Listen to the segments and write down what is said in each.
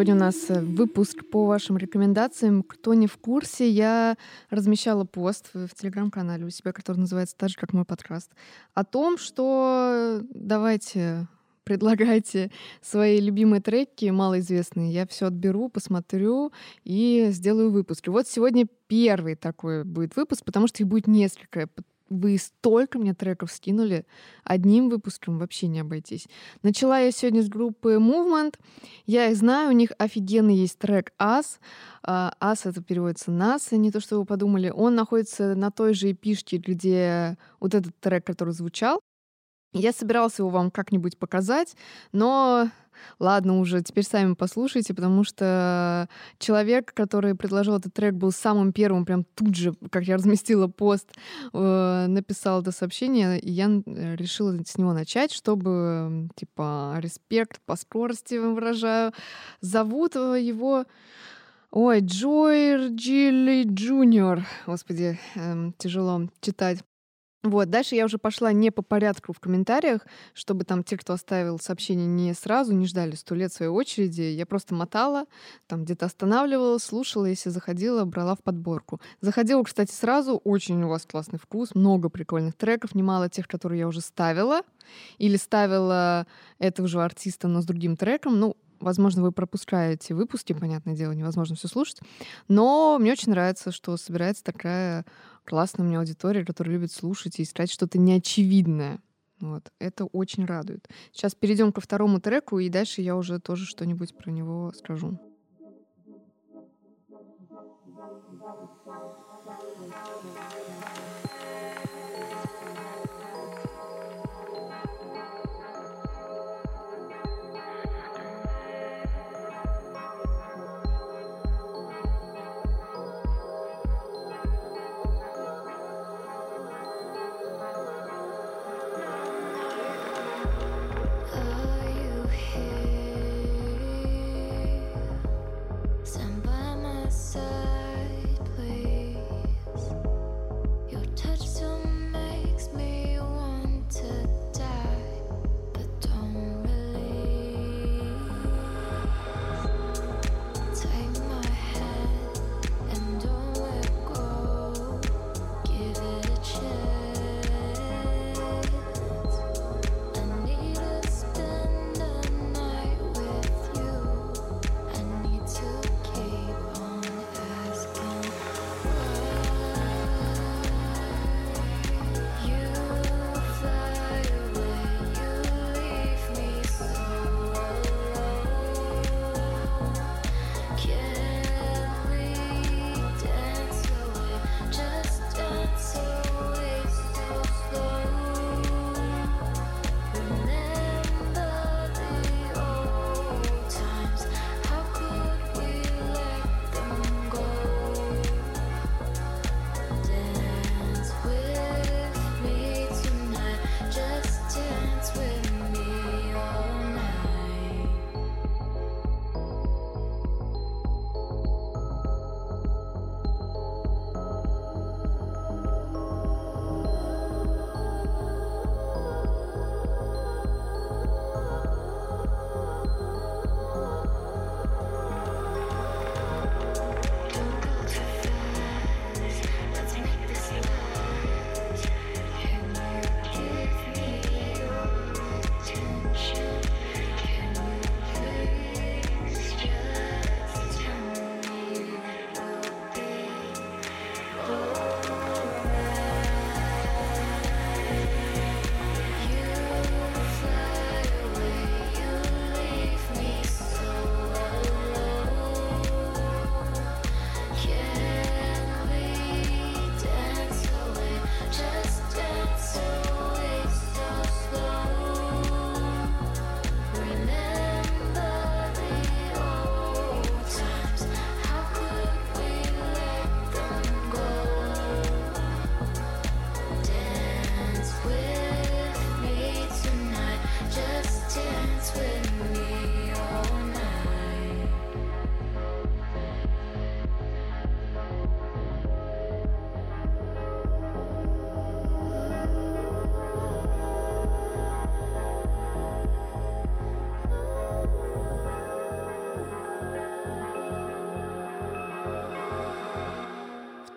Сегодня у нас э, выпуск по вашим рекомендациям. Кто не в курсе, я размещала пост в, телеграм-канале у себя, который называется так же, как мой подкаст, о том, что давайте предлагайте свои любимые треки, малоизвестные. Я все отберу, посмотрю и сделаю выпуск. И вот сегодня первый такой будет выпуск, потому что их будет несколько вы столько мне треков скинули, одним выпуском вообще не обойтись. Начала я сегодня с группы Movement. Я их знаю, у них офигенный есть трек As. As это переводится нас, не то, что вы подумали. Он находится на той же эпишке, где вот этот трек, который звучал. Я собиралась его вам как-нибудь показать, но ладно уже, теперь сами послушайте, потому что человек, который предложил этот трек, был самым первым, прям тут же, как я разместила пост, э, написал это сообщение, и я э, решила с него начать, чтобы, типа, респект по скорости выражаю. Зовут его... Ой, Джой Джилли Джуниор. Господи, эм, тяжело читать. Вот, дальше я уже пошла не по порядку в комментариях, чтобы там те, кто оставил сообщение не сразу, не ждали сто лет своей очереди. Я просто мотала, там где-то останавливалась, слушала, если заходила, брала в подборку. Заходила, кстати, сразу. Очень у вас классный вкус, много прикольных треков, немало тех, которые я уже ставила. Или ставила этого же артиста, но с другим треком. Ну, Возможно, вы пропускаете выпуски, понятное дело, невозможно все слушать. Но мне очень нравится, что собирается такая классная у меня аудитория, которая любит слушать и искать что-то неочевидное. Вот. Это очень радует. Сейчас перейдем ко второму треку, и дальше я уже тоже что-нибудь про него скажу.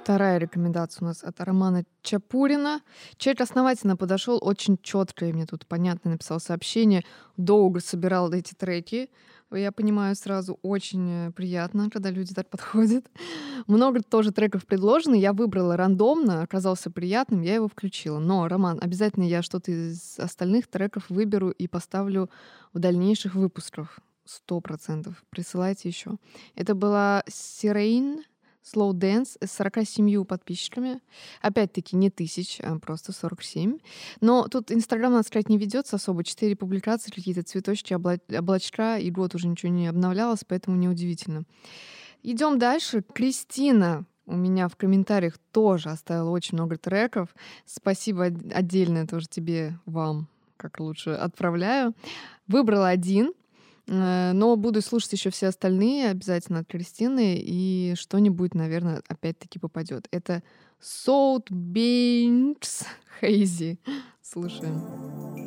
Вторая рекомендация у нас от Романа Чапурина. Человек основательно подошел, очень четко, и мне тут понятно написал сообщение. Долго собирал эти треки. Я понимаю сразу, очень э, приятно, когда люди так подходят. Много тоже треков предложено. Я выбрала рандомно, оказался приятным, я его включила. Но, Роман, обязательно я что-то из остальных треков выберу и поставлю в дальнейших выпусках. Сто процентов. Присылайте еще. Это была Сирейн Slow Dance с 47 подписчиками. Опять-таки не тысяч, а просто 47. Но тут Инстаграм, надо сказать, не ведется особо. Четыре публикации, какие-то цветочки, облачка, и год уже ничего не обновлялось, поэтому неудивительно. Идем дальше. Кристина у меня в комментариях тоже оставила очень много треков. Спасибо отдельное тоже тебе, вам, как лучше, отправляю. Выбрала один, но буду слушать еще все остальные обязательно от Кристины, и что-нибудь, наверное, опять-таки попадет. Это Salt Beans Hazy. Слушаем.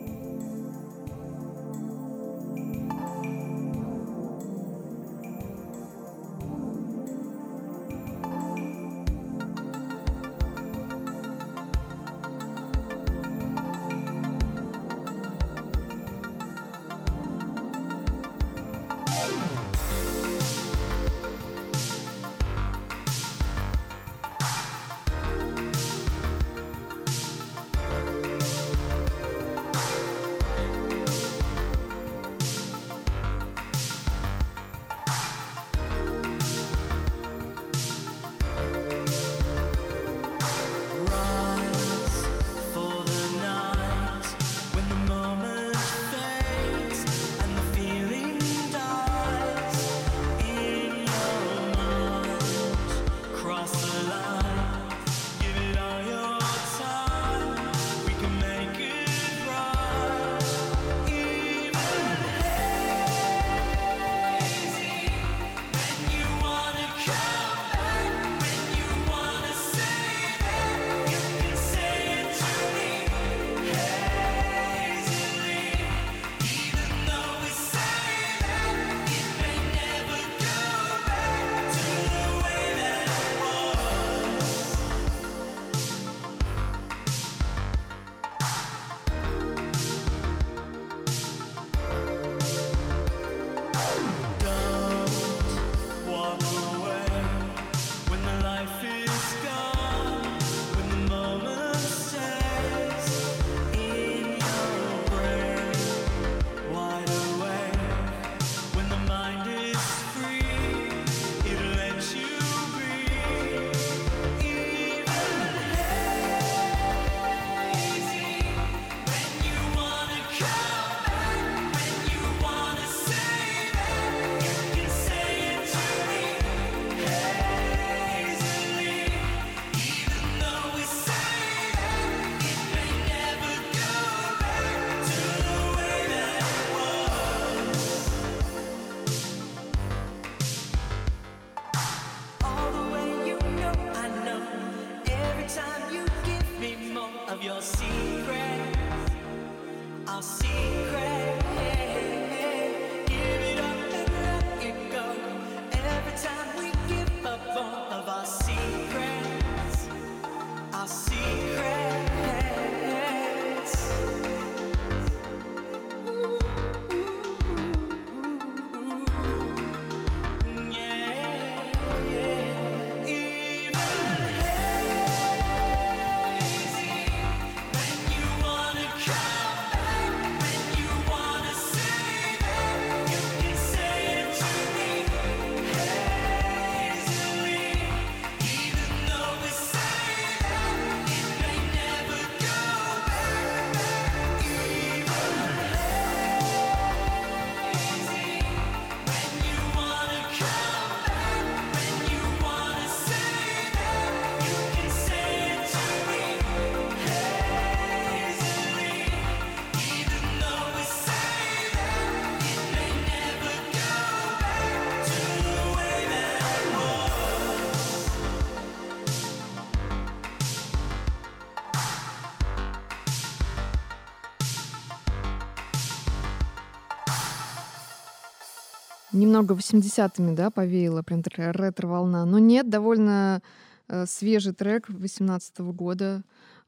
Немного 80-ми, да, повеяло, прям такая ретро-волна. Но нет, довольно э, свежий трек 18 -го года.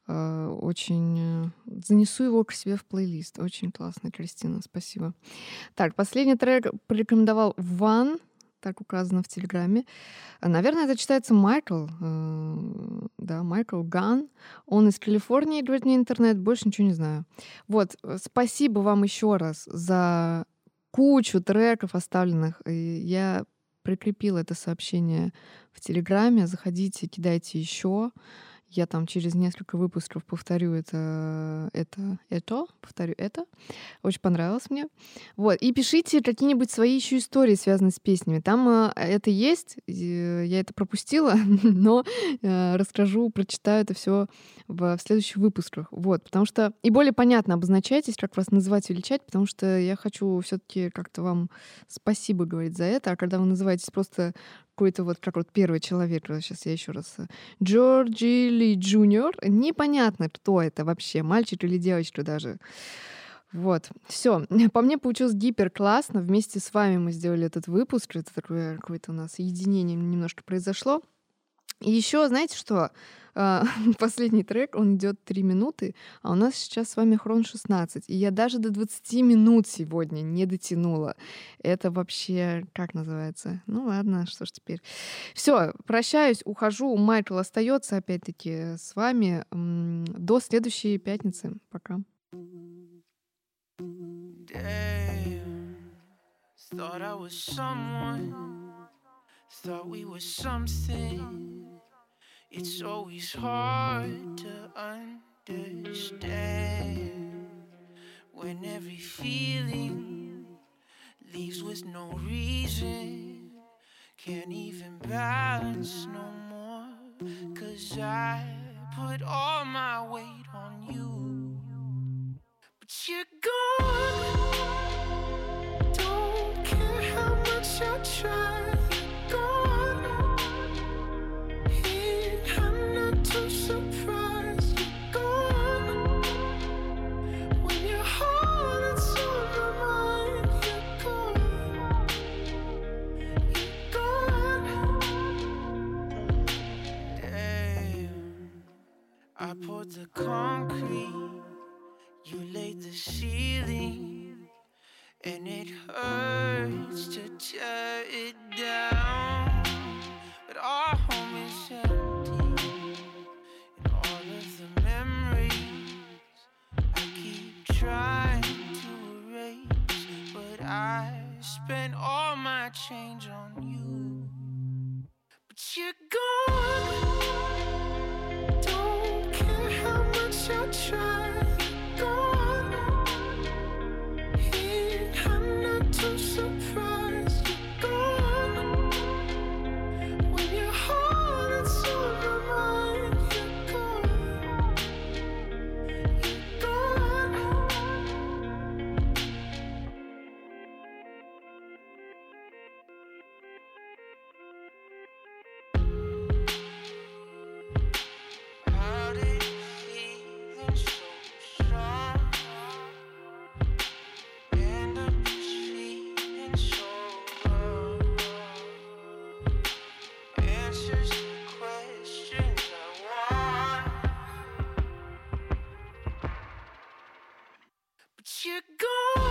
Э, очень... Э, занесу его к себе в плейлист. Очень классно, Кристина, спасибо. Так, последний трек порекомендовал Ван, так указано в Телеграме. Наверное, это читается Майкл, э, да, Майкл Ган. Он из Калифорнии, говорит мне интернет, больше ничего не знаю. Вот, э, спасибо вам еще раз за кучу треков оставленных. И я прикрепила это сообщение в Телеграме. Заходите, кидайте еще. Я там через несколько выпусков повторю это, это, это, повторю это. Очень понравилось мне. Вот. И пишите какие-нибудь свои еще истории, связанные с песнями. Там э, это есть, я это пропустила, но э, расскажу, прочитаю это все в, в следующих выпусках. Вот. Потому что и более понятно обозначайтесь, как вас называть, величать, потому что я хочу все-таки как-то вам спасибо говорить за это. А когда вы называетесь просто какой-то вот, как вот первый человек, сейчас я еще раз, Джорджи Ли Джуниор, непонятно, кто это вообще, мальчик или девочка даже. Вот, все. По мне получилось гипер классно. Вместе с вами мы сделали этот выпуск. Это такое какое-то у нас единение немножко произошло. И еще, знаете что? А, последний трек, он идет 3 минуты, а у нас сейчас с вами хрон 16. И я даже до 20 минут сегодня не дотянула. Это вообще, как называется? Ну ладно, что ж теперь. Все, прощаюсь, ухожу. Майкл остается опять-таки с вами до следующей пятницы. Пока. Thought I was someone, thought we were something. It's always hard to understand when every feeling leaves with no reason. Can't even balance no more. Cause I put all my weight on you. But you're gone. Don't care how much I try. Poured the concrete, you laid the ceiling, and it hurts to tear it down. But our home is empty, and all of the memories I keep trying to erase. But I spent all my change on you, but you're gone. You're gone